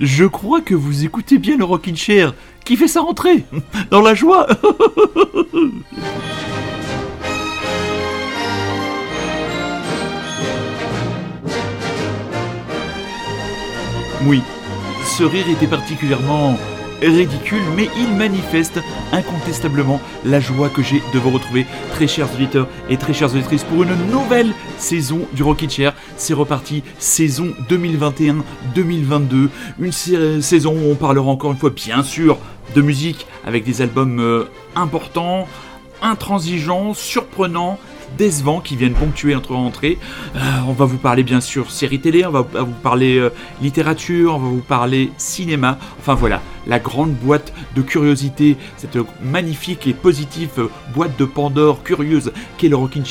Je crois que vous écoutez bien le Rockin' Chair qui fait sa rentrée dans la joie. oui, ce rire était particulièrement ridicule, mais il manifeste incontestablement la joie que j'ai de vous retrouver, très chers auditeurs et très chères auditrices, pour une nouvelle saison du Rocket Chair. C'est reparti, saison 2021-2022, une saison où on parlera encore une fois, bien sûr, de musique avec des albums euh, importants, intransigeants, surprenants décevants qui viennent ponctuer notre rentrée. Euh, on va vous parler bien sûr série télé, on va vous parler euh, littérature, on va vous parler cinéma. Enfin voilà, la grande boîte de curiosité, cette magnifique et positive boîte de Pandore curieuse qu'est le Rockin'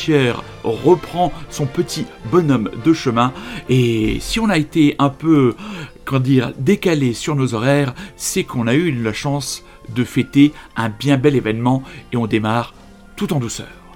reprend son petit bonhomme de chemin. Et si on a été un peu, comment dire, décalé sur nos horaires, c'est qu'on a eu la chance de fêter un bien bel événement et on démarre tout en douceur.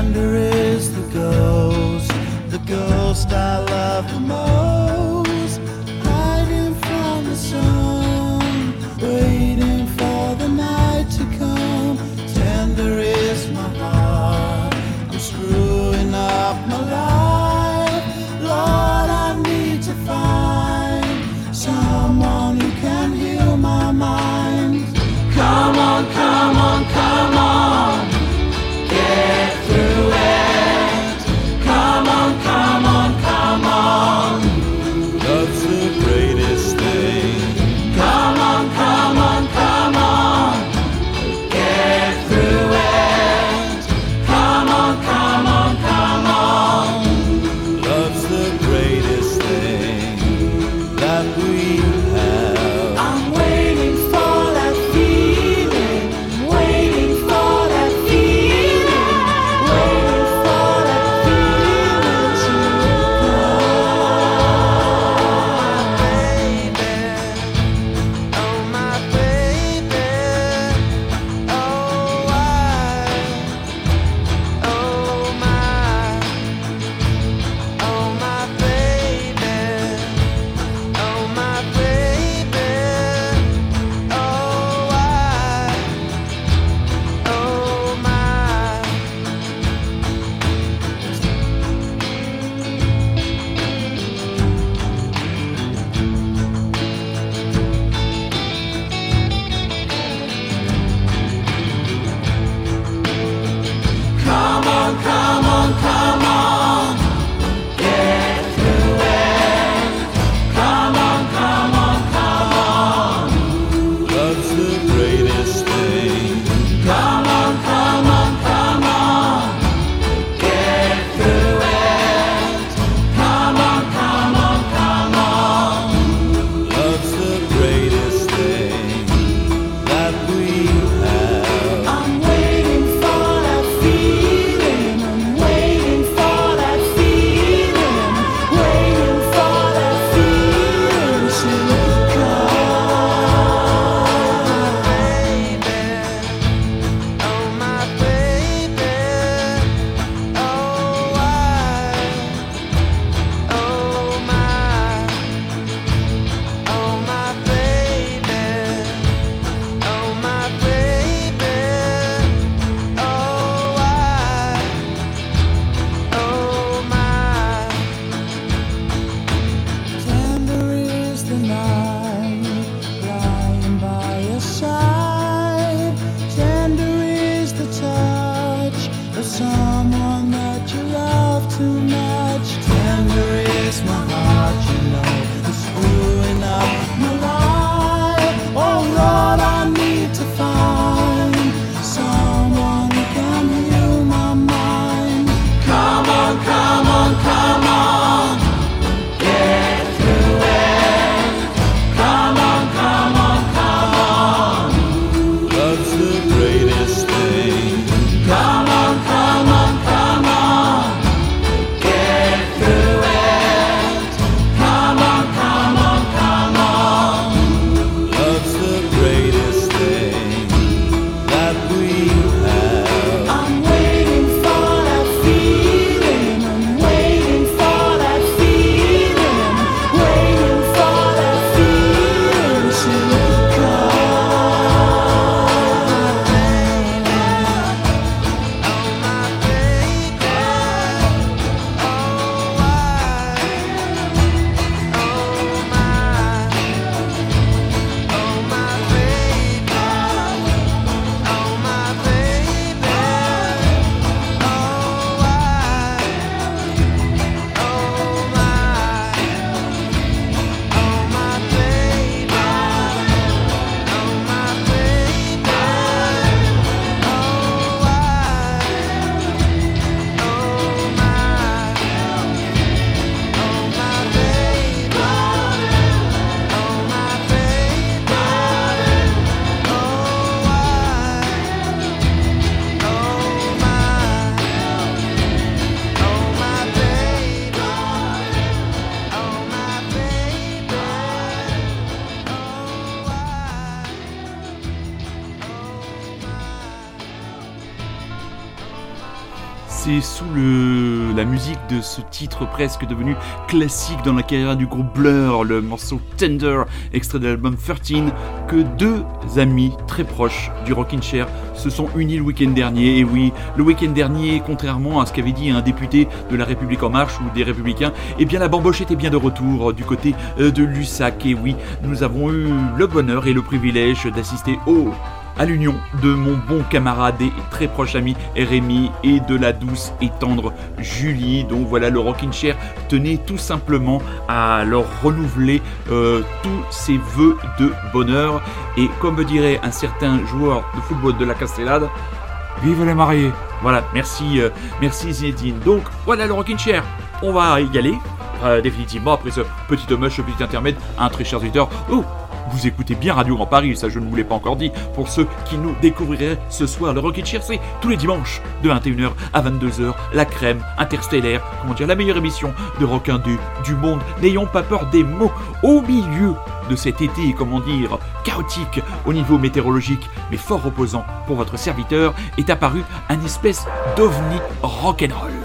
tender is the ghost, the ghost I love the most. você. Titre presque devenu classique dans la carrière du groupe Blur, le morceau Tender, extrait de l'album 13, que deux amis très proches du Rockin' Chair se sont unis le week-end dernier. Et oui, le week-end dernier, contrairement à ce qu'avait dit un député de la République En Marche ou des Républicains, eh bien la bamboche était bien de retour du côté euh, de Lussac. Et oui, nous avons eu le bonheur et le privilège d'assister au à l'union de mon bon camarade et très proche ami Rémi et de la douce et tendre Julie. Donc voilà, le Rockin' Chair tenait tout simplement à leur renouveler euh, tous ses voeux de bonheur. Et comme dirait un certain joueur de football de la Castellade, vive les mariés. Voilà, merci, euh, merci Zinedine. Donc voilà le Rockin' Chair. On va y aller. Euh, définitivement après ce petit hommage, ce petit intermède, un très cher auditeur. Oh, vous écoutez bien Radio Grand Paris, ça je ne vous l'ai pas encore dit. Pour ceux qui nous découvriraient ce soir, le Rocket Chair, c'est tous les dimanches de 21h à 22h, la crème interstellaire, comment dire, la meilleure émission de rock du monde. N'ayons pas peur des mots. Au milieu de cet été, comment dire, chaotique au niveau météorologique, mais fort reposant pour votre serviteur, est apparu un espèce d'ovni rock'n'roll.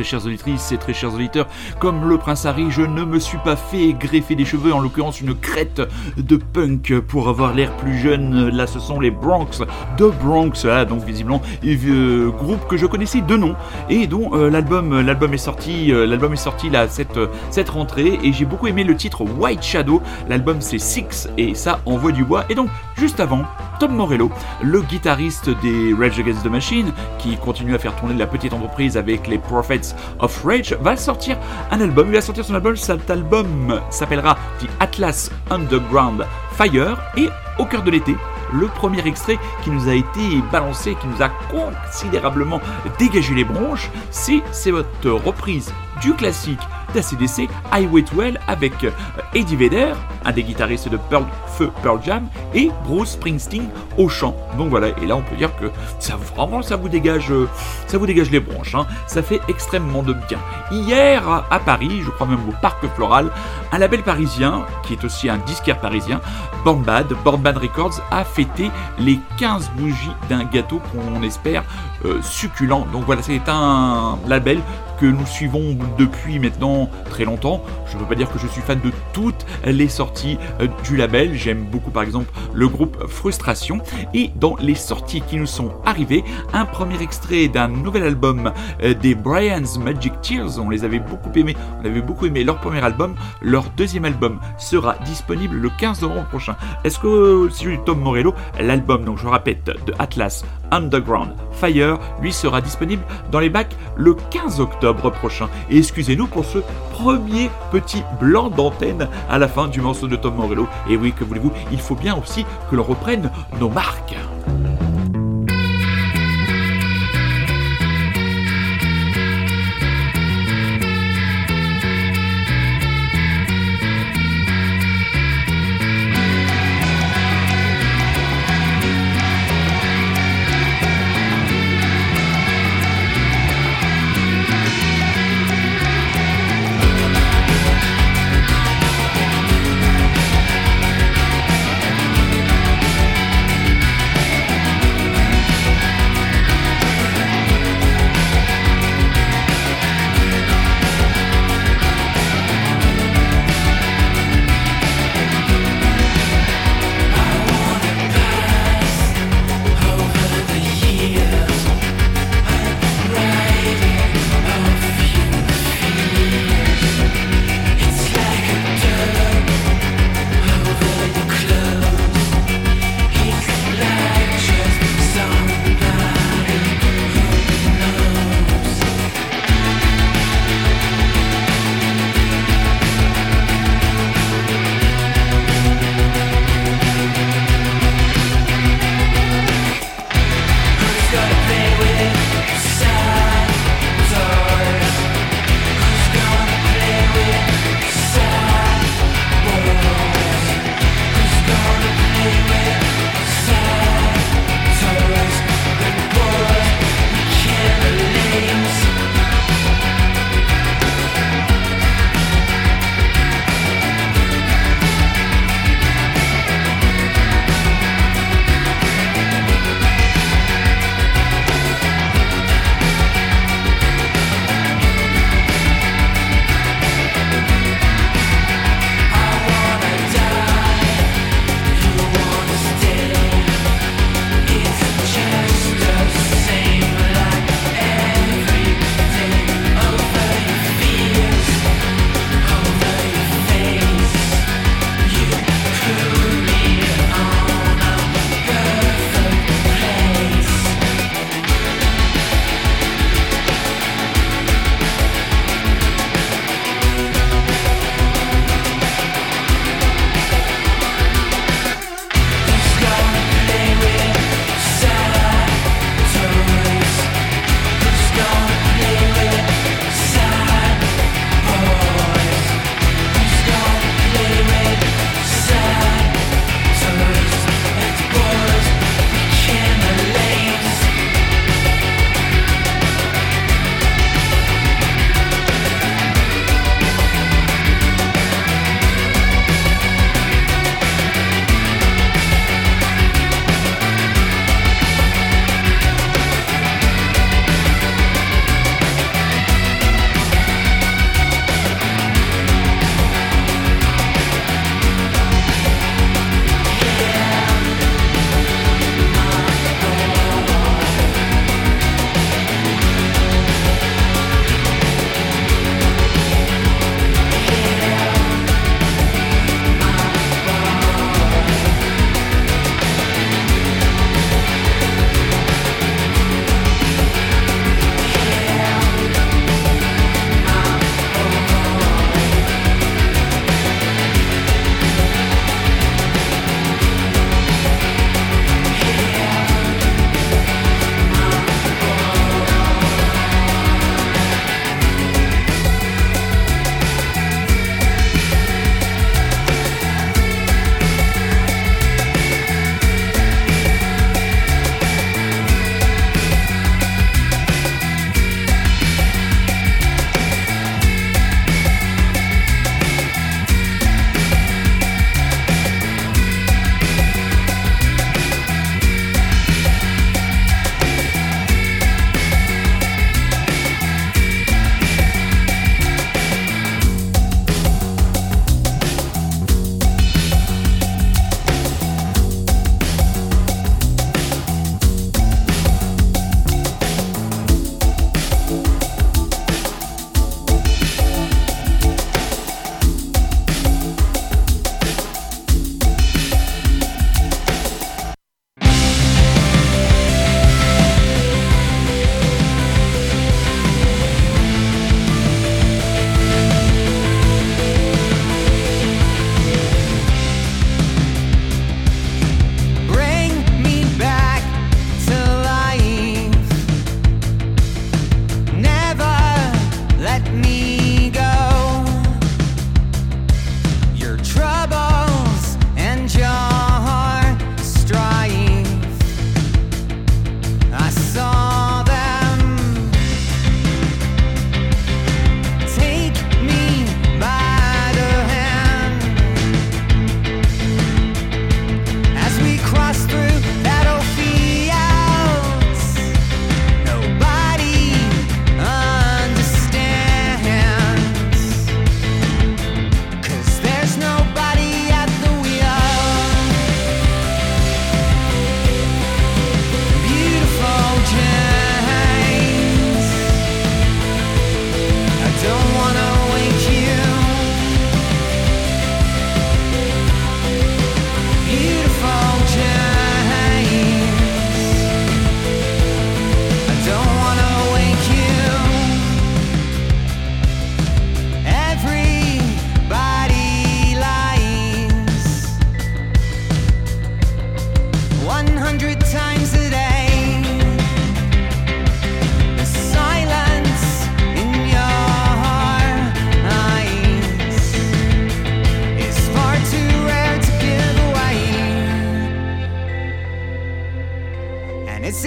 Très chères auditrices et très chers auditeurs, comme le prince Harry, je ne me suis pas fait greffer des cheveux, en l'occurrence une crête de punk pour avoir l'air plus jeune. Là, ce sont les Bronx, de Bronx, ah, donc visiblement, euh, groupe que je connaissais de nom et dont euh, l'album, l'album est sorti, euh, l'album est sorti là cette, cette rentrée et j'ai beaucoup aimé le titre White Shadow. L'album c'est Six et ça envoie du bois. Et donc, juste avant, Tom Morello, le guitariste des Rage Against the Machine, qui continue à faire tourner la petite entreprise avec les Prophets of Rage, va sortir un album. Il va sortir son album. Cet album s'appellera The Atlas Underground Fire. Et au cœur de l'été, le premier extrait qui nous a été balancé, qui nous a considérablement dégagé les bronches, c'est votre reprise du classique d'ACDC Highway to Hell avec euh, Eddie Vedder, un des guitaristes de Pearl, Feu Pearl Jam, et Bruce Springsteen au chant. Donc voilà, et là on peut dire que ça vraiment ça vous dégage, euh, ça vous dégage les bronches. Hein. Ça fait extrêmement de bien. Hier à Paris, je crois même au Parc Floral, un label parisien qui est aussi un disquaire parisien, Born Bad Records, a fêté les 15 bougies d'un gâteau qu'on espère euh, succulent. Donc voilà, c'est un label que nous suivons depuis maintenant très longtemps. Je ne veux pas dire que je suis fan de toutes les sorties euh, du label. J'aime beaucoup par exemple le groupe Frustration. Et dans les sorties qui nous sont arrivées, un premier extrait d'un nouvel album euh, des Brian's Magic Tears. On les avait beaucoup aimés. On avait beaucoup aimé leur premier album. Leur deuxième album sera disponible le 15 novembre prochain. Est-ce que si je Tom Morello, l'album, donc je répète, de Atlas Underground Fire, lui sera disponible dans les bacs le 15 octobre prochain. Et excusez-nous pour ce premier petit blanc d'antenne à la fin du morceau de Tom Morello. Et oui, que voulez-vous, il faut bien aussi que l'on reprenne nos marques.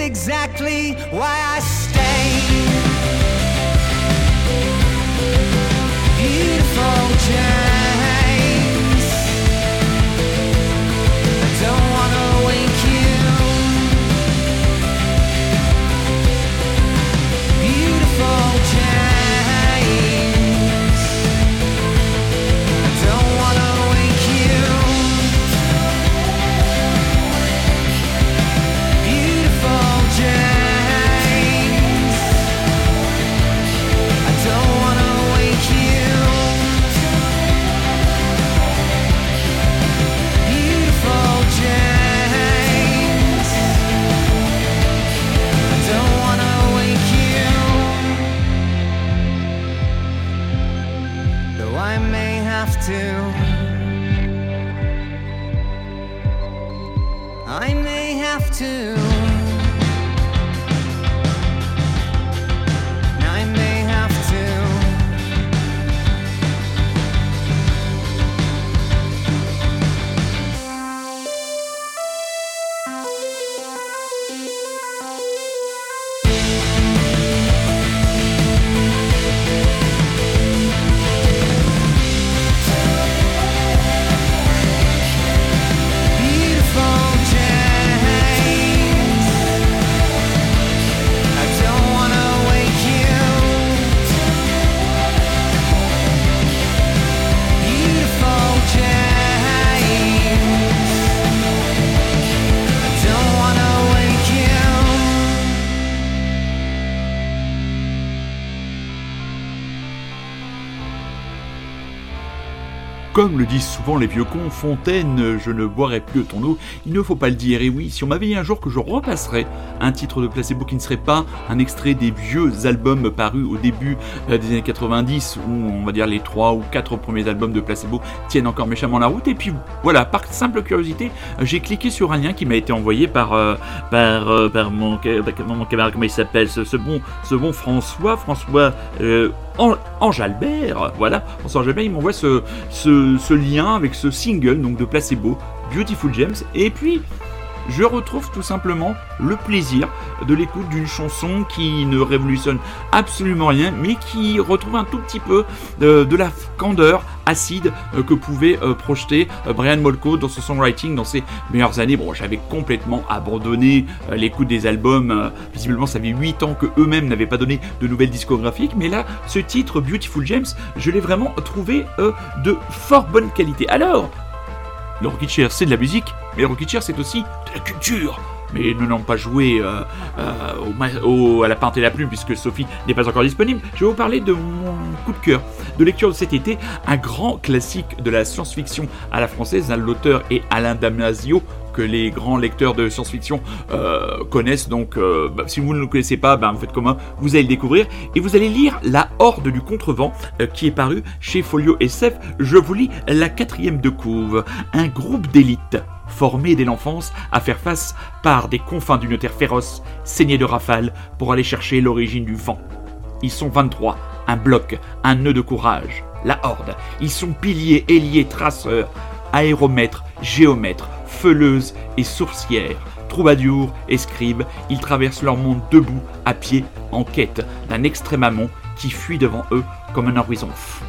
Exactly why I stay. Beautiful till Comme le disent souvent les vieux cons, Fontaine, je ne boirai plus ton eau, il ne faut pas le dire. Et oui, si on m'avait dit un jour que je repasserais un titre de placebo qui ne serait pas un extrait des vieux albums parus au début euh, des années 90, où on va dire les trois ou quatre premiers albums de placebo tiennent encore méchamment la route. Et puis voilà, par simple curiosité, j'ai cliqué sur un lien qui m'a été envoyé par, euh, par, euh, par mon, mon, camarade, comment il s'appelle, ce, bon, ce bon François, François Ange Albert, voilà, François Ange Albert, il m'envoie ce, ce, lien avec ce single donc de Placebo, Beautiful James, et puis je retrouve tout simplement le plaisir de l'écoute d'une chanson qui ne révolutionne absolument rien, mais qui retrouve un tout petit peu de, la candeur acide euh, que pouvait euh, projeter euh, Brian Molko dans son songwriting dans ses meilleures années. Bon, j'avais complètement abandonné l'écoute des albums. visiblement, ça fait 8 ans que eux-mêmes n'avaient pas donné de nouvelles discographiques, mais là, ce titre, Beautiful James, je l'ai vraiment trouvé de fort bonne qualité. Alors, le Rocket Chair, c'est de la musique, mais le Rocket Chair, c'est aussi de la culture. Mais nous n'allons pas joué euh, euh, à la pinte et la plume puisque Sophie n'est pas encore disponible. Je vais vous parler de mon coup de cœur de lecture de cet été, un grand classique de la science-fiction à la française. L'auteur est Alain Damasio, que les grands lecteurs de science-fiction euh, connaissent. Donc, bah, si vous ne le connaissez pas, bah, en fait, comment vous allez le découvrir et vous allez lire La Horde du Contrevent qui est paru chez Folio SF. Je vous lis la quatrième de couve. Un groupe d'élite formé dès l'enfance à faire face par des confins d'une terre féroce, saignée de rafales, pour aller chercher l'origine du vent. Ils sont 23, un bloc, un nœud de courage, la horde. Ils sont piliers, ailiers, traceurs, aéromètres, géomètres, feuleuses et sourcières, troubadours et ils traversent leur monde debout, à pied, en quête d'un extrême amont qui fuit devant eux comme un horizon fou.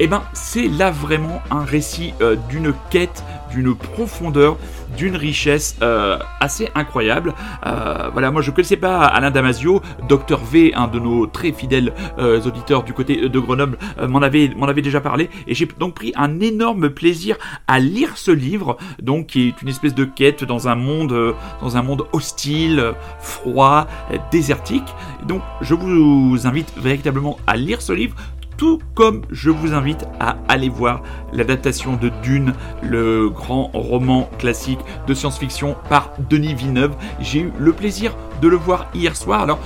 Eh ben, c'est là vraiment un récit euh, d'une quête, d'une profondeur, d'une richesse euh, assez incroyable. Euh, voilà, moi je ne connaissais pas Alain Damasio, Docteur V, un de nos très fidèles auditeurs du côté de Grenoble, m'en avait, déjà parlé, et j'ai donc pris un énorme plaisir à lire ce livre, donc qui est une espèce de quête dans un monde, dans un monde hostile, froid, désertique. Donc je vous invite véritablement à lire ce livre tout comme je vous invite à aller voir l'adaptation de Dune, le grand roman classique de science-fiction par Denis Villeneuve. J'ai eu le plaisir de le voir hier soir. Alors,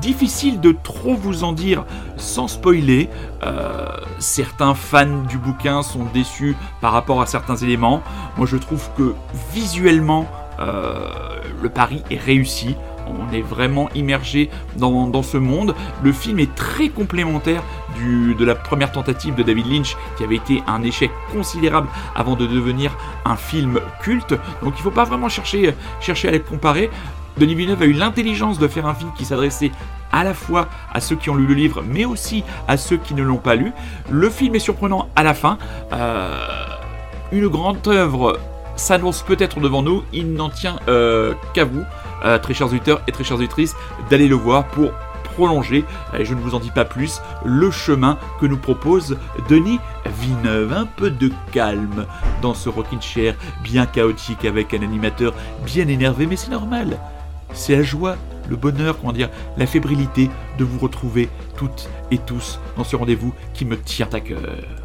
difficile de trop vous en dire sans spoiler. Euh, certains fans du bouquin sont déçus par rapport à certains éléments. Moi je trouve que visuellement euh, le pari est réussi. On est vraiment immergé dans, ce monde. Le film est très complémentaire de la première tentative de David Lynch, qui avait été un échec considérable avant de devenir un film culte. Donc il ne faut pas vraiment chercher, chercher à les comparer. Denis Villeneuve a eu l'intelligence de faire un film qui s'adressait à la fois à ceux qui ont lu le livre, mais aussi à ceux qui ne l'ont pas lu. Le film est surprenant à la fin. Euh, une grande œuvre s'annonce peut-être devant nous. Il n'en tient euh, qu'à vous, très chers auditeurs et très chères auditrices, d'aller le voir pour prolonger, et je ne vous en dis pas plus, le chemin que nous propose Denis Villeneuve. Un peu de calme dans ce rocking chair bien chaotique avec un animateur bien énervé, mais c'est normal. C'est la joie, le bonheur, comment dire, la fébrilité de vous retrouver toutes et tous dans ce rendez-vous qui me tient à cœur.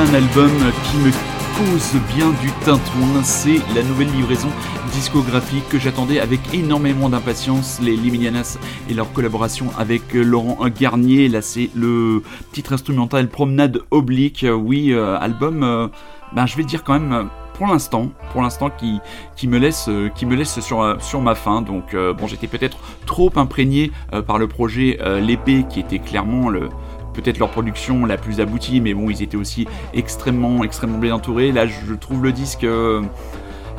Un album qui me cause bien du tintouin. C'est la nouvelle livraison discographique que j'attendais avec énormément d'impatience. Les Liminianas et leur collaboration avec Laurent Garnier. Là, c'est le titre instrumental Promenade Oblique. Oui, euh, album, euh, ben, je vais dire quand même pour l'instant, pour l'instant qui, qui me laisse, qui me laisse sur, sur ma fin. Donc euh, bon, j'étais peut-être trop imprégné par le projet L'épée qui était clairement le, peut-être leur production la plus aboutie, mais bon, ils étaient aussi extrêmement, extrêmement bien entourés. Là, je trouve le disque euh,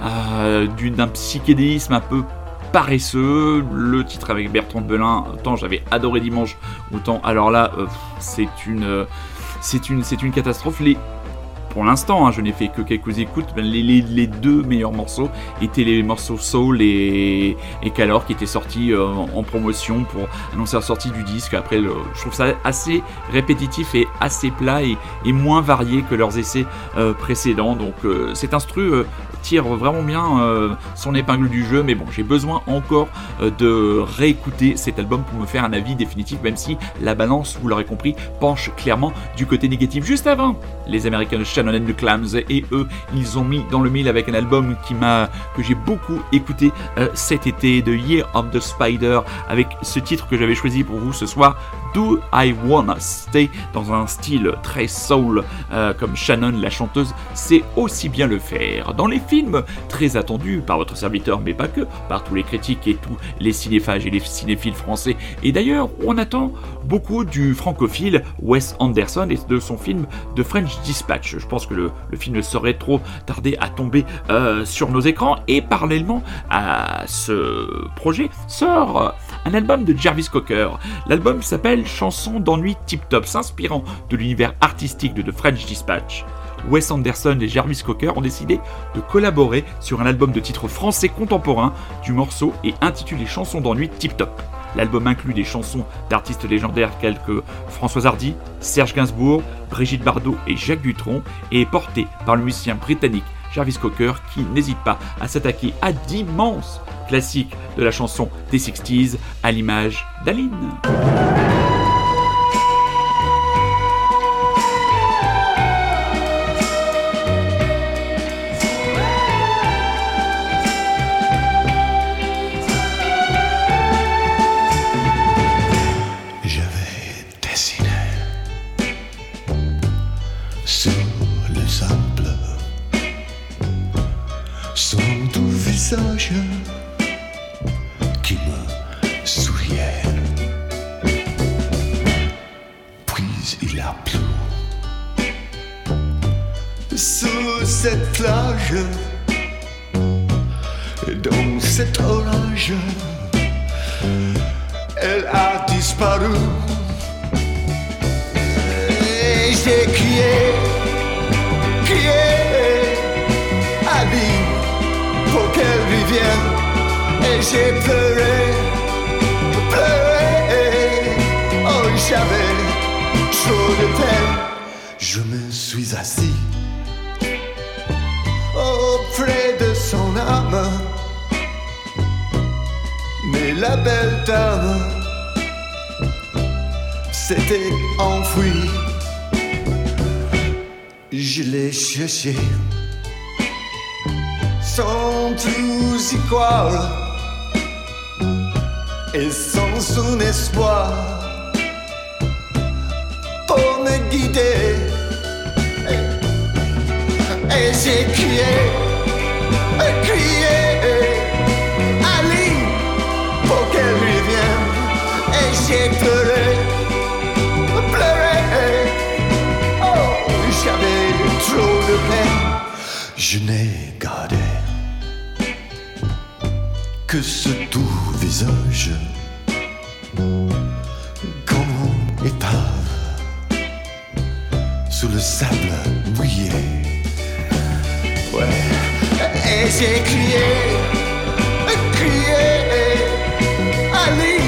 euh, d'un psychédélisme un peu paresseux. Le titre avec Bertrand Belin, autant j'avais adoré Dimanche, autant alors là, euh, c'est une, c'est une, c'est une catastrophe. Pour l'instant, hein, je n'ai fait que quelques écoutes, les, deux meilleurs morceaux étaient les morceaux Soul et, Calor qui étaient sortis euh, en, promotion pour annoncer la sortie du disque. Après, je trouve ça assez répétitif et assez plat et, moins varié que leurs essais euh, précédents. Donc euh, cet instru tire vraiment bien son épingle du jeu, mais bon, j'ai besoin encore de réécouter cet album pour me faire un avis définitif, même si la balance, vous l'aurez compris, penche clairement du côté négatif. Juste avant, les Américains de Shannon and the Clams et eux ils ont mis dans le mille avec un album qui m'a que j'ai beaucoup écouté euh, cet été de Year of the Spider avec ce titre que j'avais choisi pour vous ce soir Do I Wanna Stay dans un style très soul euh, comme Shannon la chanteuse sait aussi bien le faire. Dans les films très attendus par votre serviteur mais pas que par tous les critiques et tous les cinéphages et les cinéphiles français. Et d'ailleurs on attend beaucoup du francophile Wes Anderson et de son film The French Dispatch. Je pense que le, film ne saurait trop tarder à tomber euh, sur nos écrans. Et parallèlement à ce projet sort un album de Jarvis Cocker. L'album s'appelle Chanson d'ennui tip top, s'inspirant de l'univers artistique de The French Dispatch. Wes Anderson et Jarvis Cocker ont décidé de collaborer sur un album de titres français contemporain du morceau et intitulé Chanson d'ennui tip top. L'album inclut des chansons d'artistes légendaires tels que François Hardy, Serge Gainsbourg, Brigitte Bardot et Jacques Dutronc et est porté par le musicien britannique Jarvis Cocker qui n'hésite pas à s'attaquer à d'immenses classiques de la chanson des 60s à l'image d'Aline. La belle dame s'était enfuie. Je l'ai cherché sans tous y croire et sans son espoir pour me guider. Et, j'ai crié, Je n'ai gardé que ce doux visage comme épave sous le sable mouillé. Ouais, et j'ai crié, crié, Ali,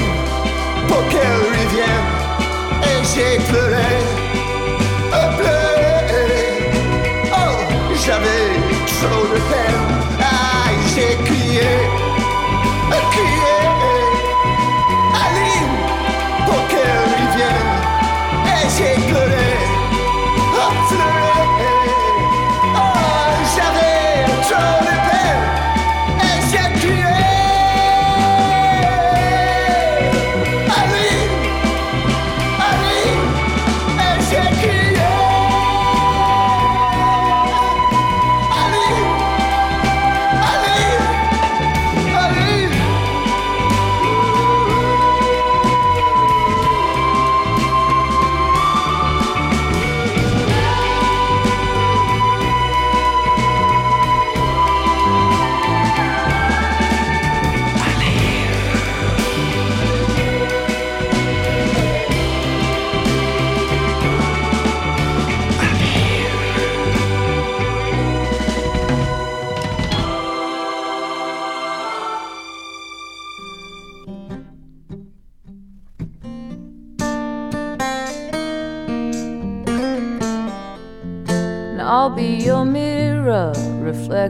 pour qu'elle revienne. Et j'ai pleuré,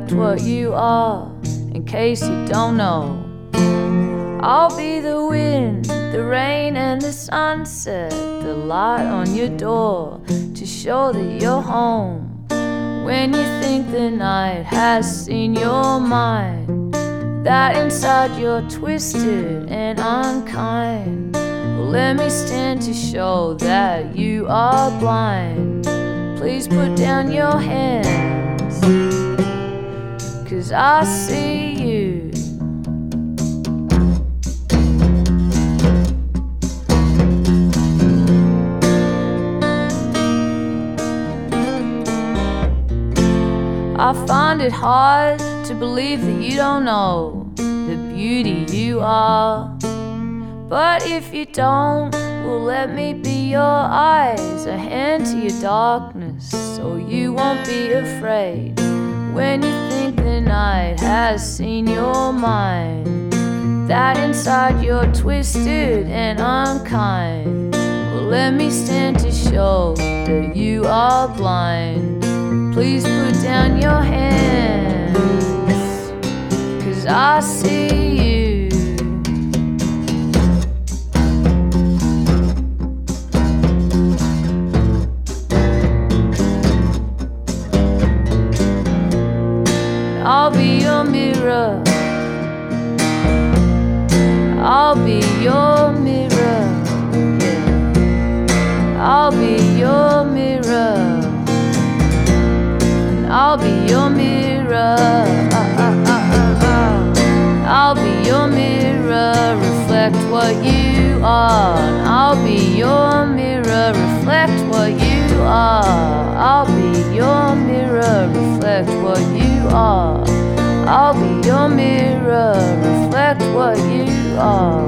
what you are, in case you don't know. I'll be the wind, the rain, and the sunset, the light on your door to show that you're home. When you think the night has seen your mind, that inside you're twisted and unkind. Well, let me stand to show that you are blind. Please put down your hands, cause I see you. I find it hard to believe that you don't know the beauty you are. But if you don't, well, let me be your eyes, a hand to your darkness, so you won't be afraid when you think the night has seen your mind. That inside you're twisted and unkind. Well, let me stand to show that you are blind. Please put down your hands, cause I see mirror. I'll be your mirror. Yeah. I'll be your mirror. And I'll be your mirror. Ah, ah, ah. I'll be your mirror. Reflect what you are. I'll be your mirror. Reflect what you are. I'll be your mirror. Reflect what you are. I'll be your mirror. Reflect what you are.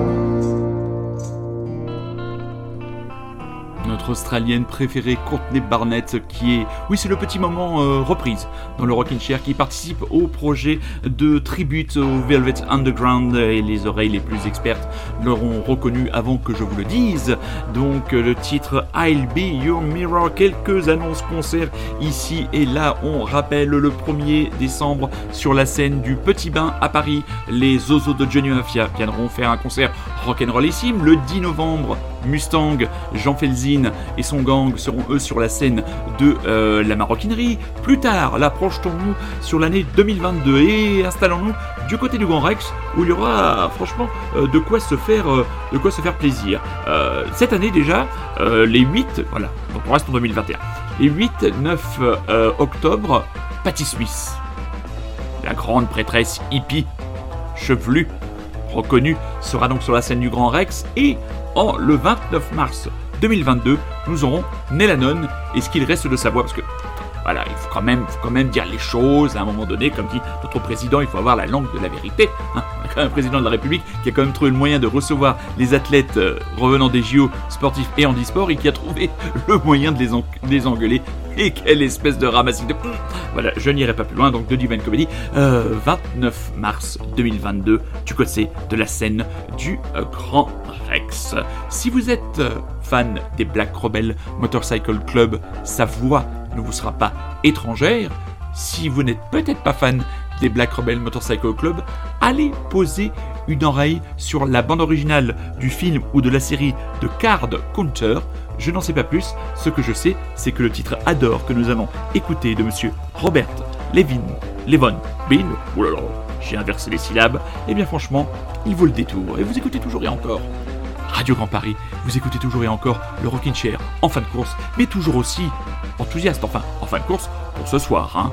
Notre Australienne préférée, Courtney Barnett, qui est, oui, c'est le petit moment euh, reprise dans le Rockin' Chair, qui participe au projet de tribute au Velvet Underground et les oreilles les plus expertes l'auront reconnu avant que je vous le dise. Donc le titre I'll Be Your Mirror, quelques annonces concerts ici et là. On rappelle le 1er décembre sur la scène du Petit Bain à Paris, les Ozo de Johnny Mafia viendront faire un concert rock'n'rollissime. Le 10 novembre, Mustang, Jean Felzin et son gang seront eux sur la scène de euh, la maroquinerie. Plus tard, là, projetons-nous sur l'année 2022 et installons-nous du côté du Grand Rex où il y aura franchement euh, de quoi se faire, euh, de quoi se faire plaisir. Cette année déjà, les 8, voilà, donc on reste en 2021. Les 8, 9 euh, octobre, Patty Smith, la grande prêtresse hippie, chevelue, reconnue, sera donc sur la scène du Grand Rex et en le 29 mars 2022, nous aurons Nelanon et ce qu'il reste de sa voix parce que voilà, il faut quand même, faut quand même dire les choses à un moment donné, comme dit notre président, il faut avoir la langue de la vérité. hein. Un président de la République qui a quand même trouvé le moyen de recevoir les athlètes euh, revenant des JO sportifs et handisport et qui a trouvé le moyen de les, engueuler. Et quelle espèce de ramassis de... Voilà, je n'irai pas plus loin, donc de Divine Comedy, euh, 29 mars 2022, du côté de la scène du euh, Grand Rex. Si vous êtes euh, fan des Black Rebel Motorcycle Club, sa voix ne vous sera pas étrangère. Si vous n'êtes peut-être pas fan des Black Rebel Motorcycle Club, allez poser une oreille sur la bande originale du film ou de la série de Card Counter. Je n'en sais pas plus. Ce que je sais, c'est que le titre Adore que nous allons écouter de monsieur Robert Levin, Levon Bean, oulala, j'ai inversé les syllabes, et bien franchement, il vaut le détour. Et vous écoutez toujours et encore Radio Grand Paris, vous écoutez toujours et encore le Rockin' Chair en fin de course, mais toujours aussi enthousiaste, enfin, en fin de course pour ce soir, hein.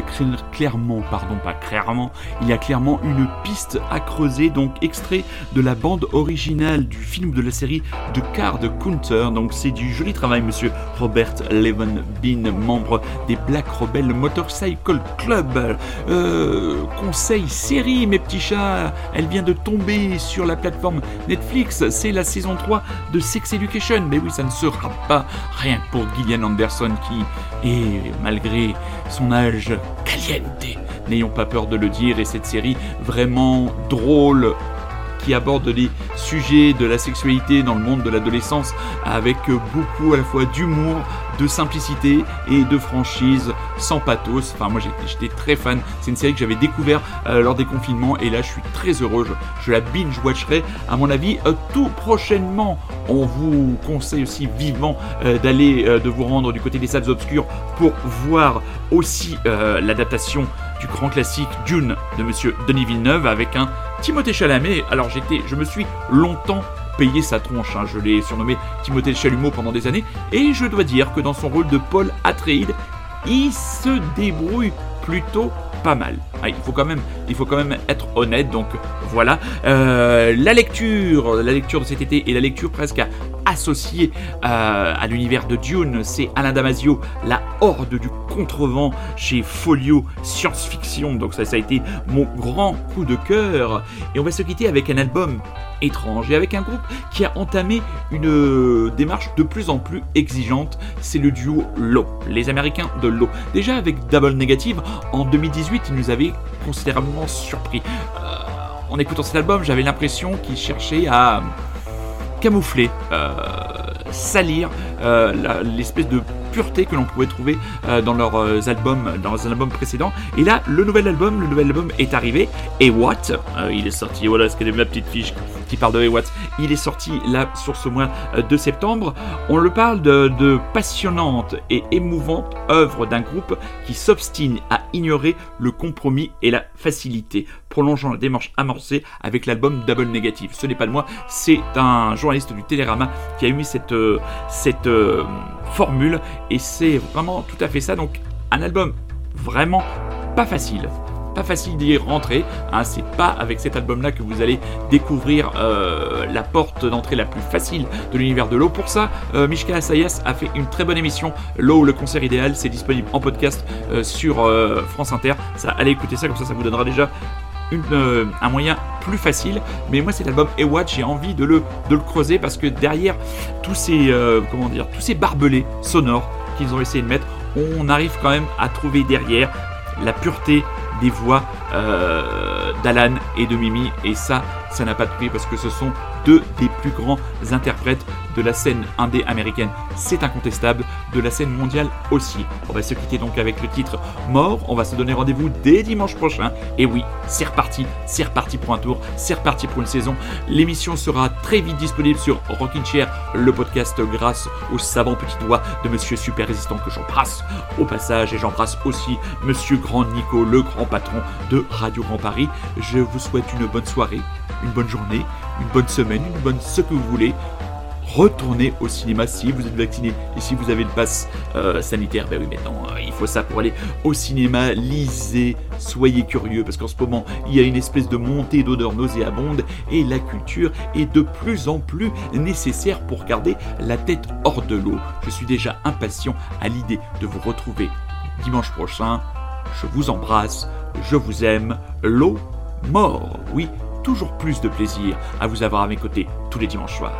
Là il y a clairement, pardon pas clairement, il y a clairement une piste à creuser, donc extrait de la bande originale du film de la série de Card Counter, donc c'est du joli travail monsieur Robert Levin Bean, membre des Black Rebel Motorcycle Club. Euh, conseil série mes petits chats, elle vient de tomber sur la plateforme Netflix, c'est la saison 3 de Sex Education, mais oui ça ne sera pas rien pour Gillian Anderson qui est malgré son âge N'ayons pas peur de le dire, et cette série vraiment drôle, qui aborde les sujets de la sexualité dans le monde de l'adolescence avec beaucoup à la fois d'humour, de simplicité et de franchise sans pathos. Enfin, moi j'étais très fan. C'est une série que j'avais découvert euh, lors des confinements et là je suis très heureux. Je, la binge-watcherai à mon avis euh, tout prochainement. On vous conseille aussi vivement euh, d'aller, de vous rendre du côté des salles obscures pour voir aussi l'adaptation du grand classique Dune de Monsieur Denis Villeneuve avec un Timothée Chalamet. Alors j'étais, je me suis longtemps payé sa tronche. Hein. Je l'ai surnommé Timothée Chalumeau pendant des années et je dois dire que dans son rôle de Paul Atreides, il se débrouille plutôt pas mal. Ah, il, faut quand même, être honnête, donc voilà. Euh, la lecture, la lecture de cet été et la lecture presque associée euh, à l'univers de Dune, c'est Alain Damasio, La Horde du Contrevent chez Folio Science Fiction. Donc ça, ça a été mon grand coup de cœur. Et on va se quitter avec un album étrange et avec un groupe qui a entamé une euh, démarche de plus en plus exigeante, c'est le duo Low, les Américains de Low. Déjà avec Double Negative, en 2018, ils nous avaient considérablement surpris. Euh, en écoutant cet album, j'avais l'impression qu'ils cherchaient à camoufler, euh, salir l'espèce de pureté que l'on pouvait trouver euh, dans leurs euh, albums, dans un album précédent. Et là, le nouvel album, le nouvel album est arrivé. Et what euh, Il est sorti. Voilà, ce qu'elle ma petite fiche qui parle de What. Il est sorti là sur ce mois de septembre. On le parle de, passionnante et émouvante œuvre d'un groupe qui s'obstine à ignorer le compromis et la facilité, prolongeant la démarche amorcée avec l'album Double Negative. Ce n'est pas de moi, c'est un journaliste du Télérama qui a émis cette, cette formule et c'est vraiment tout à fait ça. Donc un album vraiment pas facile. Pas facile d'y rentrer, hein, c'est pas avec cet album-là que vous allez découvrir euh, la porte d'entrée la plus facile de l'univers de l'eau. Pour ça, euh, Mishka Asayas a fait une très bonne émission, L'eau, le concert idéal, c'est disponible en podcast euh, sur France Inter. Ça, allez écouter ça, comme ça, ça vous donnera déjà un moyen plus facile. Mais moi, cet album Ewatch, j'ai envie de le, de le creuser parce que derrière tous ces, comment dire, tous ces barbelés sonores qu'ils ont essayé de mettre, on arrive quand même à trouver derrière la pureté des voix euh, d'Alan et de Mimi. Et ça, ça n'a pas de prix parce que ce sont deux des plus grands interprètes de la scène indé américaine. C'est incontestable, de la scène mondiale aussi. On va se quitter donc avec le titre Mort. On va se donner rendez-vous dès dimanche prochain. Et oui, c'est reparti, c'est reparti pour un tour, c'est reparti pour une saison. L'émission sera très vite disponible sur Rockin' Chair, le podcast grâce au savant petit doigt de Monsieur Super Résistant que j'embrasse au passage. Et j'embrasse aussi Monsieur Grand Nico, le grand patron de Radio Grand Paris. Je vous souhaite une bonne soirée, une bonne journée, une bonne semaine, une bonne ce que vous voulez retournez au cinéma si vous êtes vacciné et si vous avez le pass euh, sanitaire. Ben oui, maintenant, euh, il faut ça pour aller au cinéma. Lisez, soyez curieux parce qu'en ce moment, il y a une espèce de montée d'odeurs nauséabondes et la culture est de plus en plus nécessaire pour garder la tête hors de l'eau. Je suis déjà impatient à l'idée de vous retrouver dimanche prochain. Je vous embrasse, je vous aime. L'eau mort, oui, toujours plus de plaisir à vous avoir à mes côtés tous les dimanches soirs.